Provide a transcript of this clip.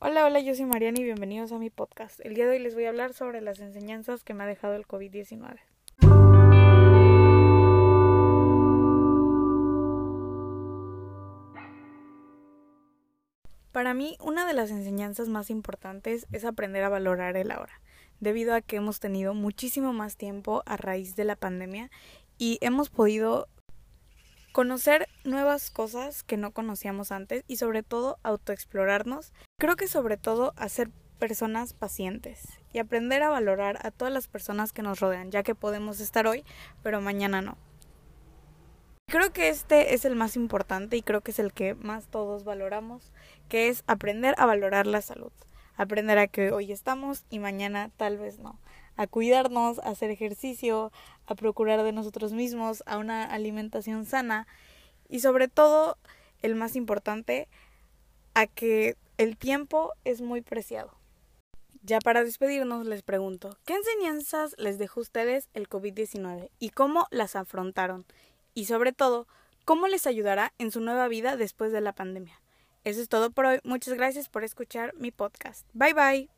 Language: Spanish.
Hola, hola, yo soy Mariana y bienvenidos a mi podcast. El día de hoy les voy a hablar sobre las enseñanzas que me ha dejado el COVID-19. Para mí, una de las enseñanzas más importantes es aprender a valorar el ahora, debido a que hemos tenido muchísimo más tiempo a raíz de la pandemia y hemos podido conocer nuevas cosas que no conocíamos antes y sobre todo autoexplorarnos. Creo que sobre todo hacer personas pacientes y aprender a valorar a todas las personas que nos rodean, ya que podemos estar hoy, pero mañana no. Creo que este es el más importante y creo que es el que más todos valoramos, que es aprender a valorar la salud. Aprender a que hoy estamos y mañana tal vez no. A cuidarnos, a hacer ejercicio, a procurar de nosotros mismos, a una alimentación sana y sobre todo, el más importante, a que el tiempo es muy preciado. Ya para despedirnos les pregunto, ¿qué enseñanzas les dejó a ustedes el COVID-19 y cómo las afrontaron? y sobre todo, cómo les ayudará en su nueva vida después de la pandemia. Eso es todo por hoy. Muchas gracias por escuchar mi podcast. Bye bye.